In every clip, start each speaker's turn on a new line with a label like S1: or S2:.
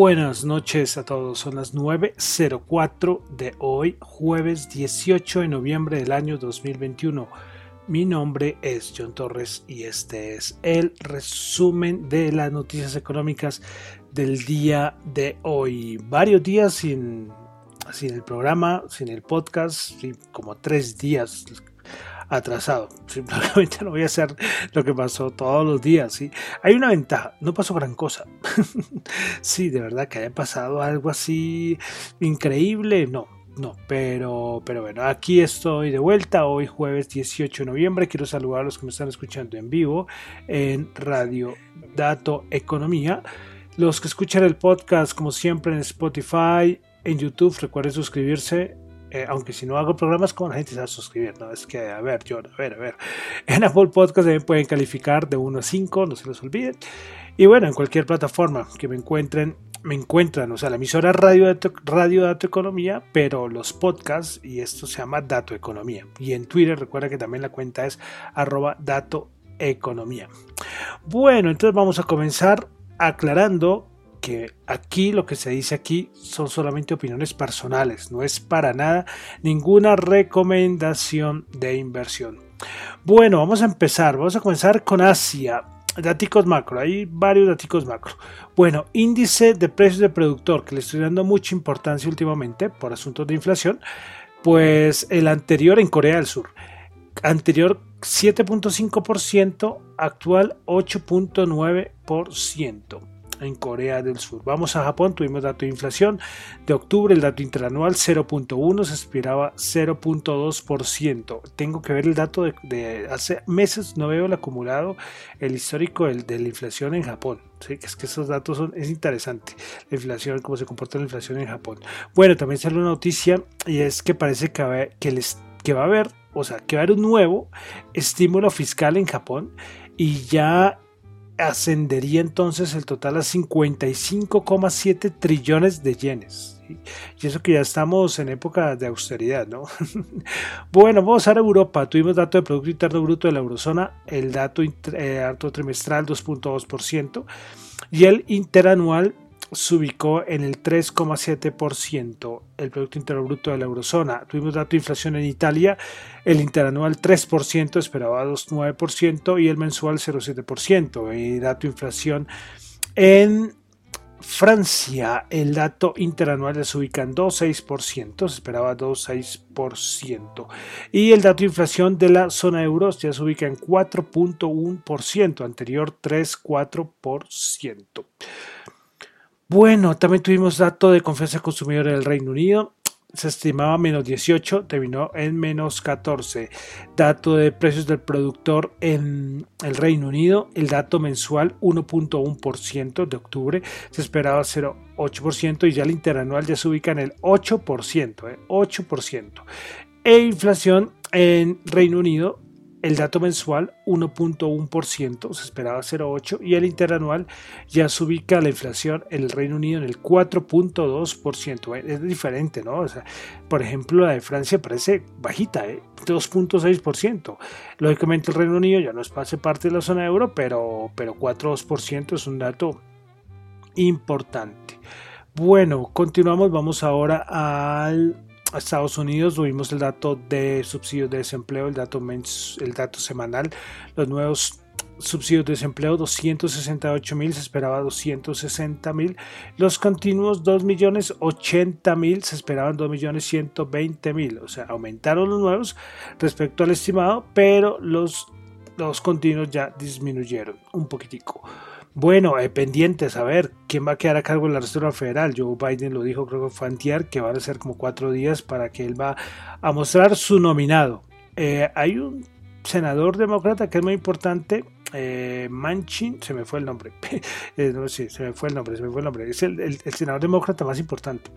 S1: Buenas noches a todos, son las 9.04 de hoy, jueves 18 de noviembre del año 2021. Mi nombre es John Torres y este es el resumen de las noticias económicas del día de hoy. Varios días sin, sin el programa, sin el podcast, como tres días atrasado. Simplemente no voy a hacer lo que pasó todos los días. ¿sí? Hay una ventaja, no pasó gran cosa. sí, de verdad que haya pasado algo así increíble, no. No, pero, pero bueno, aquí estoy de vuelta. Hoy jueves 18 de noviembre. Quiero saludar a los que me están escuchando en vivo en Radio Dato Economía. Los que escuchan el podcast, como siempre, en Spotify, en YouTube, recuerden suscribirse eh, aunque si no hago programas, como la gente se va a suscribir? No, es que, a ver, yo, a ver, a ver. En Apple Podcast también pueden calificar de 1 a 5, no se les olviden. Y bueno, en cualquier plataforma que me encuentren, me encuentran, o sea, la emisora Radio Dato, Radio Dato Economía, pero los podcasts, y esto se llama Dato Economía. Y en Twitter, recuerda que también la cuenta es arroba Dato Economía. Bueno, entonces vamos a comenzar aclarando que aquí lo que se dice aquí son solamente opiniones personales, no es para nada ninguna recomendación de inversión. Bueno, vamos a empezar, vamos a comenzar con Asia. Daticos macro, hay varios daticos macro. Bueno, índice de precios de productor, que le estoy dando mucha importancia últimamente por asuntos de inflación, pues el anterior en Corea del Sur, anterior 7.5%, actual 8.9% en Corea del Sur. Vamos a Japón, tuvimos dato de inflación de octubre, el dato interanual 0.1, se esperaba 0.2%. Tengo que ver el dato de, hace meses, no veo el acumulado, el histórico de la inflación en Japón. Es que esos datos son, es interesante, la inflación, cómo se comporta la inflación en Japón. Bueno, también sale una noticia y es que parece que, les, que va a haber, o sea, que va a haber un nuevo estímulo fiscal en Japón y ya ascendería entonces el total a 55,7 trillones de yenes. Y eso que ya estamos en época de austeridad, ¿no? bueno, vamos a Europa. Tuvimos dato de Producto Interno Bruto de la Eurozona, el dato, eh, trimestral 2.2% y el interanual se ubicó en el 3,7% el Producto Interno Bruto de la Eurozona. Tuvimos dato de inflación en Italia, el interanual 3%, esperaba 2,9% y el mensual 0,7%. Y dato de inflación en Francia, el dato interanual se ubica en 2,6%, se esperaba 2,6%. Y el dato de inflación de la zona euro ya se ubica en 4,1%, anterior 3,4%. Bueno, también tuvimos dato de confianza consumidor del Reino Unido. Se estimaba menos 18, terminó en menos 14. Dato de precios del productor en el Reino Unido. El dato mensual 1.1% de octubre. Se esperaba 0.8% y ya el interanual ya se ubica en el 8%. 8%. E inflación en Reino Unido el dato mensual 1.1%, se esperaba 0.8% y el interanual ya se ubica la inflación en el Reino Unido en el 4.2%. Es diferente, ¿no? O sea, por ejemplo, la de Francia parece bajita, ¿eh? 2.6%. Lógicamente el Reino Unido ya no es parte de la zona euro, pero, pero 4.2% es un dato importante. Bueno, continuamos, vamos ahora al Estados Unidos tuvimos el dato de subsidios de desempleo, el dato, el dato semanal, los nuevos subsidios de desempleo 268 mil, se esperaba 260 mil. Los continuos 2 millones 80 mil, se esperaban 2 millones 120 mil. O sea, aumentaron los nuevos respecto al estimado, pero los, los continuos ya disminuyeron un poquitico. Bueno, eh, pendientes a ver quién va a quedar a cargo de la Reserva Federal. Joe Biden lo dijo, creo que fue antier, que van a ser como cuatro días para que él va a mostrar su nominado. Eh, hay un senador demócrata que es muy importante, eh, Manchin, se me fue el nombre, eh, no sé, se me fue el nombre, se me fue el nombre, es el, senador demócrata más importante,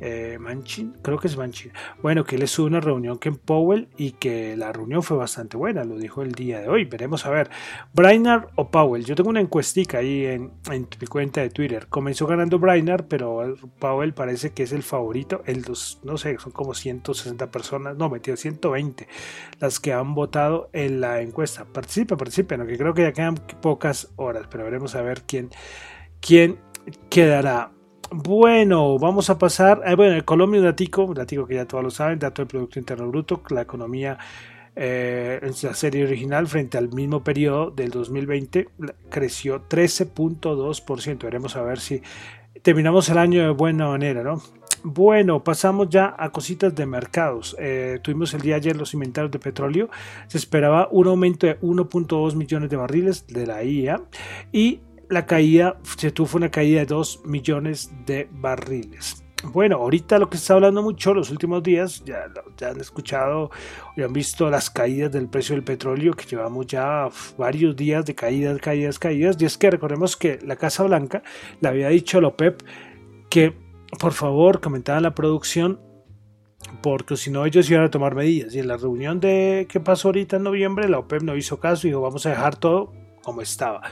S1: eh, Manchin, creo que es Manchin, bueno, que él estuvo una reunión con Powell y que la reunión fue bastante buena, lo dijo el día de hoy, veremos a ver, Brainard o Powell, yo tengo una encuestica ahí en, mi cuenta de Twitter, comenzó ganando Brainard, pero Powell parece que es el favorito, el dos, no sé, son como 160 personas, no, metido 120 las que han votado en la encuesta, participe, participen, aunque creo que ya quedan pocas horas, pero veremos a ver quién, quién quedará. Bueno, vamos a pasar. Eh, bueno, el Colombia, un datico, un datico que ya todos lo saben, dato del Producto Interno Bruto, la economía eh, en la serie original frente al mismo periodo del 2020 creció 13.2%. Veremos a ver si terminamos el año de buena manera, ¿no? Bueno, pasamos ya a cositas de mercados. Eh, tuvimos el día ayer los inventarios de petróleo. Se esperaba un aumento de 1.2 millones de barriles de la IA y la caída se tuvo una caída de 2 millones de barriles. Bueno, ahorita lo que se está hablando mucho los últimos días, ya, han escuchado, ya han visto las caídas del precio del petróleo, que llevamos ya varios días de caídas, caídas, caídas. Y es que recordemos que la Casa Blanca le había dicho a la OPEP que por favor, comentaba la producción, porque si no ellos iban a tomar medidas. Y en la reunión de que pasó ahorita en noviembre, la OPEP no hizo caso y dijo, vamos a dejar todo como estaba.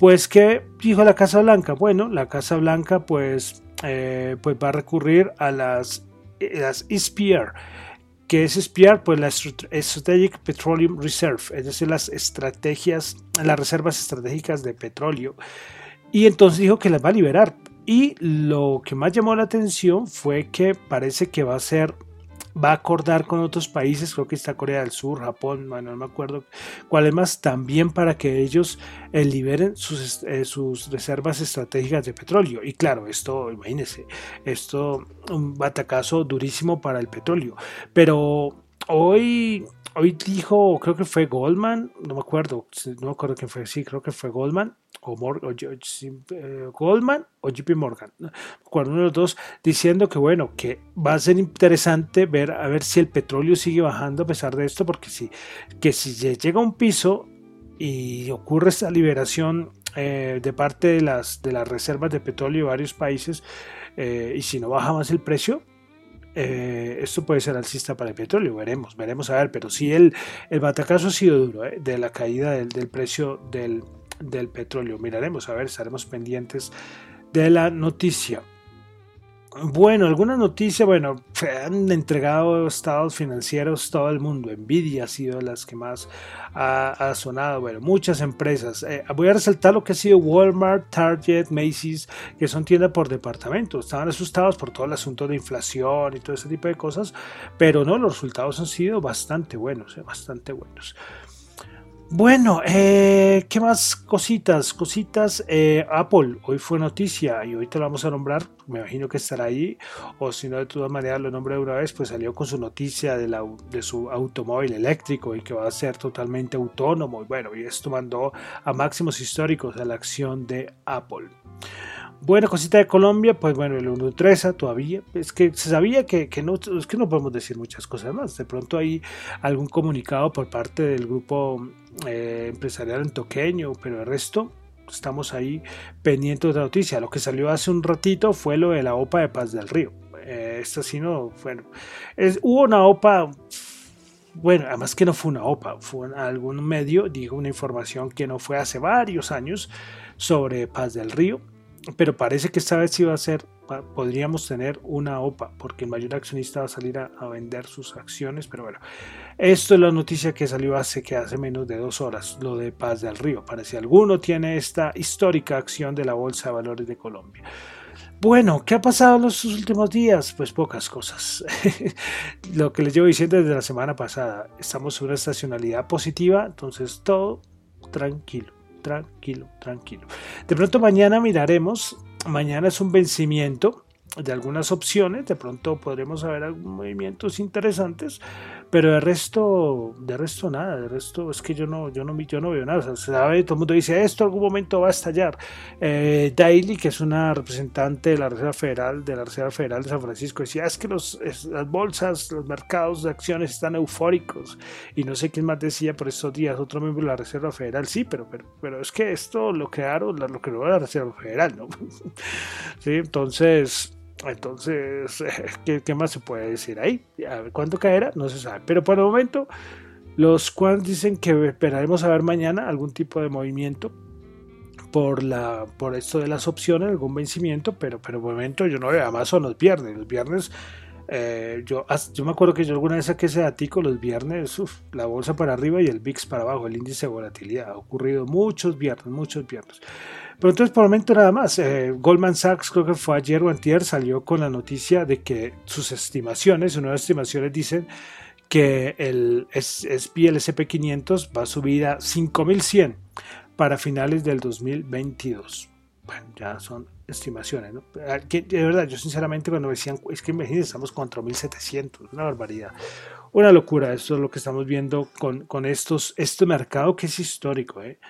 S1: Pues, ¿qué dijo la Casa Blanca? Bueno, la Casa Blanca pues, eh, pues va a recurrir a las, las SPR. que es SPR? Pues la Strategic Petroleum Reserve, es decir, las estrategias, las reservas estratégicas de petróleo. Y entonces dijo que las va a liberar. Y lo que más llamó la atención fue que parece que va a ser va a acordar con otros países, creo que está Corea del Sur, Japón, no me acuerdo cuáles más, también para que ellos eh, liberen sus, eh, sus, reservas estratégicas de petróleo. Y claro, esto, imagínense, esto un batacazo durísimo para el petróleo. Pero hoy hoy dijo, creo que fue Goldman, no me acuerdo, no me acuerdo quién fue, sí, creo que fue Goldman, o, eh, Goldman o JP Morgan, ¿no? uno de los dos, diciendo que bueno, que va a ser interesante ver a ver si el petróleo sigue bajando a pesar de esto, porque si, que si llega a un piso y ocurre esta liberación eh, de parte de las, de las reservas de petróleo de varios países, eh, y si no baja más el precio, eh, esto puede ser alcista para el petróleo, veremos, veremos a ver, pero si el, el batacazo ha sido duro eh, de la caída del, del precio del, del, petróleo. Miraremos, a ver, estaremos pendientes de la noticia. Bueno, alguna noticia, bueno, han entregado estados financieros todo el mundo. Nvidia ha sido las que más ha, sonado. Bueno, muchas empresas. Eh, voy a resaltar lo que ha sido Walmart, Target, Macy's, que son tiendas por departamento. Estaban asustados por todo el asunto de inflación y todo ese tipo de cosas, pero no, los resultados han sido bastante buenos, eh, bastante buenos. Bueno, eh, ¿qué más cositas? Cositas. Eh, Apple, hoy fue noticia y hoy te lo vamos a nombrar. Me imagino que estará ahí. O si no, de todas maneras lo nombré una vez, pues salió con su noticia de, la, de su automóvil eléctrico y que va a ser totalmente autónomo. Y bueno, y esto mandó a máximos históricos a la acción de Apple. Buena cosita de Colombia, pues bueno, el 1.13 todavía. Es que se sabía que, que, no, es que no podemos decir muchas cosas más. De pronto hay algún comunicado por parte del grupo eh, empresarial toqueño pero el resto estamos ahí pendientes de la noticia. Lo que salió hace un ratito fue lo de la OPA de Paz del Río. Eh, esto sí no, bueno, es, hubo una OPA bueno, además que no fue una OPA, fue algún medio, digo, una información que no fue hace varios años sobre Paz del Río, pero parece que esta vez va a ser, podríamos tener una OPA, porque el mayor accionista va a salir a, vender sus acciones, pero bueno, esto es la noticia que salió hace que hace menos de dos horas, lo de Paz del Río, para si alguno tiene esta histórica acción de la Bolsa de Valores de Colombia. Bueno, ¿qué ha pasado en los últimos días? Pues pocas cosas. Lo que les llevo diciendo desde la semana pasada, estamos en una estacionalidad positiva, entonces todo tranquilo tranquilo, tranquilo. De pronto mañana miraremos, mañana es un vencimiento de algunas opciones, de pronto podremos ver algunos movimientos interesantes, pero de resto, de resto nada, de resto es que yo no, yo no, yo no veo nada, sabe, todo el mundo dice esto algún momento va a estallar. Eh, Daily, que es una representante de la Reserva Federal, de la Reserva Federal de San Francisco, decía es que los, las bolsas, los mercados de acciones están eufóricos, y no sé quién más decía por estos días, otro miembro de la Reserva Federal, sí, pero, pero, pero es que esto lo crearon, lo creó la Reserva Federal, ¿no? sí, entonces entonces, ¿qué, más se puede decir ahí? A ver, ¿Cuánto caerá? No se sabe. Pero por el momento, los cuantos dicen que esperaremos a ver mañana algún tipo de movimiento por, la, por esto de las opciones, algún vencimiento, pero, por el momento yo no veo. Son los viernes. Los viernes, eh, yo, yo me acuerdo que yo alguna vez saqué ese datico los viernes, la bolsa para arriba y el VIX para abajo, el índice de volatilidad. Ha ocurrido muchos viernes, muchos viernes. Pero entonces, por el momento, nada más. Eh, Goldman Sachs, creo que fue ayer o antier, salió con la noticia de que sus estimaciones, sus nuevas estimaciones dicen que el SP, el SP500 va a subir a 5100 para finales del 2022. Bueno, ya son estimaciones, ¿no? Ah, de verdad, yo sinceramente cuando decían, es que imagínense, estamos con 4700, una barbaridad. Una locura, esto es lo que estamos viendo con, con estos, este mercado que es histórico, ¿eh?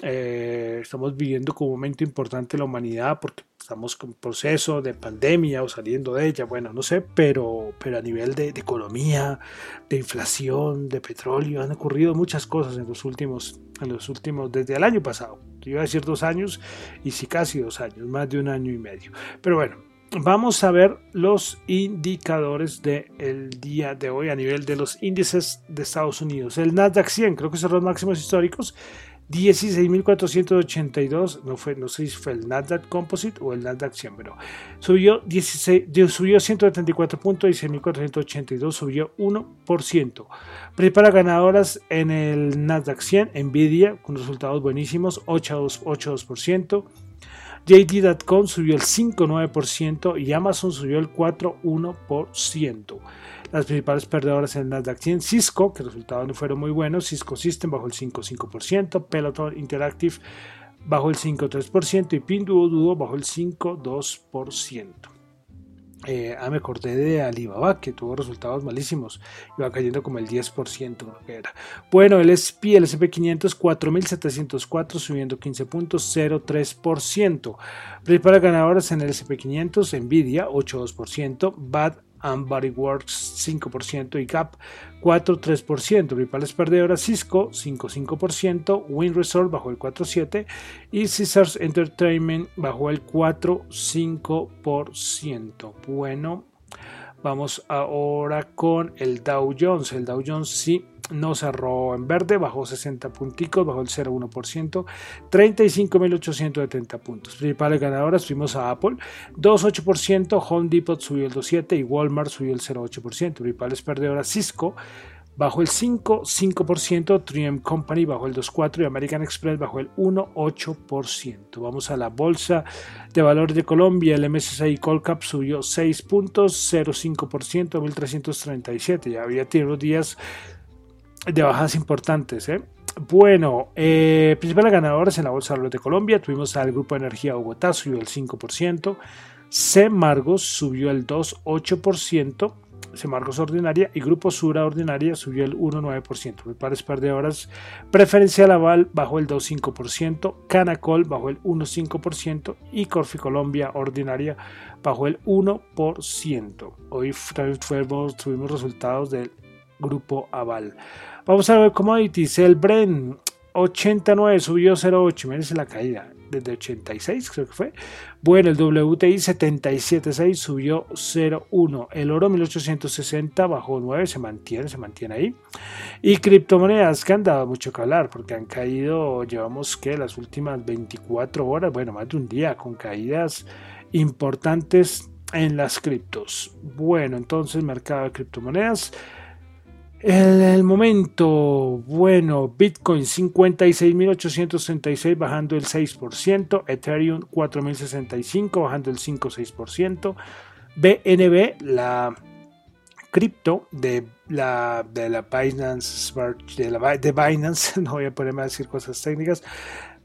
S1: Eh, estamos viviendo como un momento importante en la humanidad porque estamos con proceso de pandemia o saliendo de ella, bueno, no sé, pero, pero a nivel de, economía, de inflación, de petróleo, han ocurrido muchas cosas en los últimos, en los últimos, desde el año pasado. Iba a decir dos años y sí casi dos años, más de un año y medio. Pero bueno, vamos a ver los indicadores del día de hoy a nivel de los índices de Estados Unidos. El Nasdaq 100, creo que son los máximos históricos 16.482, no, fue, no sé si fue el Nasdaq Composite o el Nasdaq 100, pero subió, 16, subió 174 puntos, 16.482, subió 1%. Principales ganadoras en el Nasdaq 100, Nvidia, con resultados buenísimos, 8,2%. JD.com subió el 5,9% y Amazon subió el 4,1%. Las principales perdedoras en el Nasdaq 100, Cisco, que resultados no fueron muy buenos, Cisco System bajó el 5,5%, Peloton Interactive bajó el 5,3% y Pinduoduo bajó el 5,2%. Eh, ah, me acordé de Alibaba, que tuvo resultados malísimos, iba cayendo como el 10%, que era. Bueno, el SP, el SP500, 4.704, subiendo 15 puntos, 0,3%. Principales ganadoras en el SP500, Nvidia, 8,2%, BAD and Works 5% y Gap 4,3%. Principales perdedoras Cisco 5,5%, Win Resort bajó el 4,7% y Caesars Entertainment bajó el 4,5%. Bueno, vamos ahora con el Dow Jones. El Dow Jones sí no cerró en verde, bajó 60 punticos, bajó el 0,1%, 35.870 puntos. Principales ganadoras fuimos a Apple, 2,8%, Home Depot subió el 2,7% y Walmart subió el 0,8%. Principales perdedoras Cisco bajó el 5, 5%, Triumph Company bajó el 2,4% y American Express bajó el 1,8%. Vamos a la Bolsa de Valores de Colombia, el MSCI Colcap subió 6 puntos, 0,5%, 1.337. Ya había tenido días de bajas importantes. ¿eh? Bueno, eh, principales ganadores en la Bolsa de Colombia tuvimos al Grupo de Energía Bogotá, subió el 5%, C Margos subió el 2,8%, C Margos Ordinaria y Grupo Sura Ordinaria subió el 1,9%. Pares par de horas, Preferencial Aval bajó el 2,5%, Canacol bajó el 1,5% y Corfi Colombia Ordinaria bajó el 1%. Hoy tuvimos resultados del Grupo Aval. Vamos a ver commodities. El Bren 89 subió 0,8. Miren la caída desde 86, creo que fue. Bueno, el WTI 77.6 subió 0,1. El oro 1860 bajó 9, se mantiene, se mantiene ahí. Y criptomonedas que han dado mucho que hablar porque han caído, llevamos que las últimas 24 horas, bueno, más de un día con caídas importantes en las criptos. Bueno, entonces mercado de criptomonedas. El, el, momento, bueno, Bitcoin 56.866 bajando el 6%, Ethereum 4.065 bajando el 5,6%, BNB, la cripto de la, de la Binance de Binance, no voy a ponerme a decir cosas técnicas,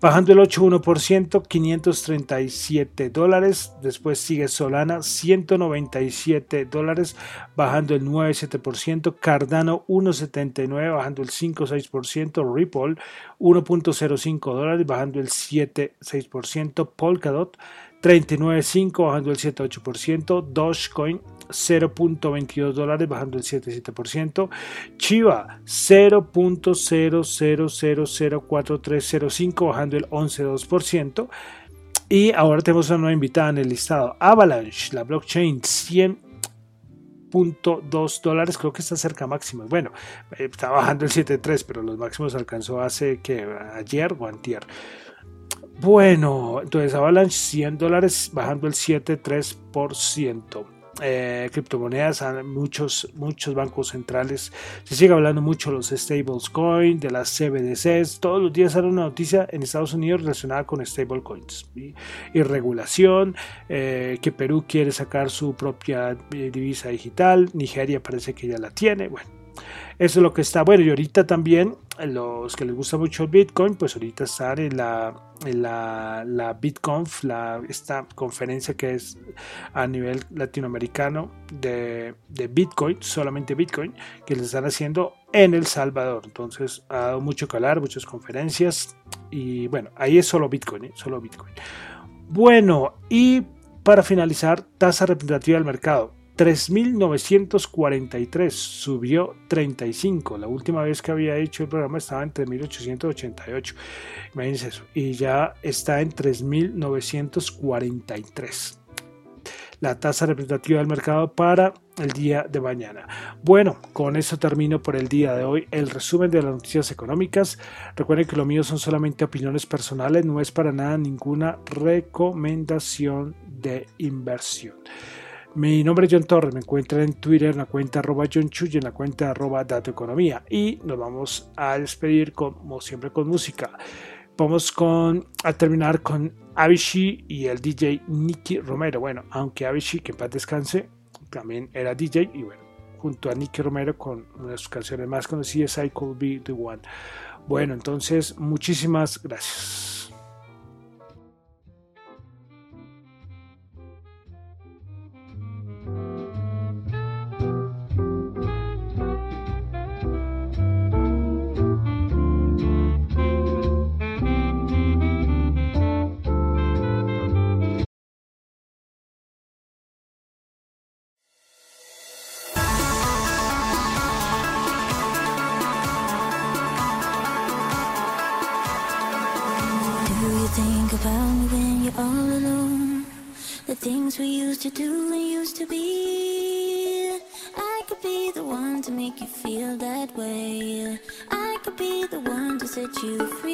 S1: bajando el 8,1%, 537 dólares. Después sigue Solana, 197 dólares, bajando el 9,7%. Cardano, 1,79, bajando el 5,6%. Ripple, 1,05 dólares, bajando el 7,6%. Polkadot, 39.5 bajando el 7.8%, Dogecoin 0.22 dólares bajando el 7.7%, Chiva 0.00004305 bajando el 11.2%. Y ahora tenemos una nueva invitada en el listado, Avalanche, la blockchain 100.2 dólares, creo que está cerca máximo. Bueno, eh, está bajando el 7.3, pero los máximos alcanzó hace que ayer o antier. Bueno, entonces Avalanche 100 dólares bajando el 7,3%. Eh, criptomonedas, muchos, muchos bancos centrales. Se sigue hablando mucho de los stablecoins, de las CBDCs. Todos los días sale una noticia en Estados Unidos relacionada con stablecoins y, regulación. Eh, que Perú quiere sacar su propia divisa digital. Nigeria parece que ya la tiene. Bueno, eso es lo que está bueno. Y ahorita también, los que les gusta mucho el Bitcoin, pues ahorita están en la, la, la BitConf, la, esta conferencia que es a nivel latinoamericano de, de Bitcoin, solamente Bitcoin, que le están haciendo en El Salvador. Entonces ha dado mucho calar, muchas conferencias. Y bueno, ahí es solo Bitcoin, ¿eh? solo Bitcoin. Bueno, y para finalizar, tasa representativa del mercado. 3.943, subió 35. La última vez que había hecho el programa estaba en 3.888. Imagínense eso. Y ya está en 3.943. La tasa representativa del mercado para el día de mañana. Bueno, con eso termino por el día de hoy el resumen de las noticias económicas. Recuerden que lo mío son solamente opiniones personales, no es para nada ninguna recomendación de inversión. Mi nombre es John Torres, me encuentran en Twitter en la cuenta arroba John Chu y en la cuenta arroba Economía. Y nos vamos a despedir como siempre con música. Vamos con, a terminar con Avicii y el DJ Nicky Romero. Bueno, aunque Avicii, que en paz descanse, también era DJ y bueno, junto a Nicky Romero con una de sus canciones más conocidas, I Could Be The One. Bueno, entonces muchísimas gracias. Used to do and used to be. I could be the one to make you feel that way. I could be the one to set you free.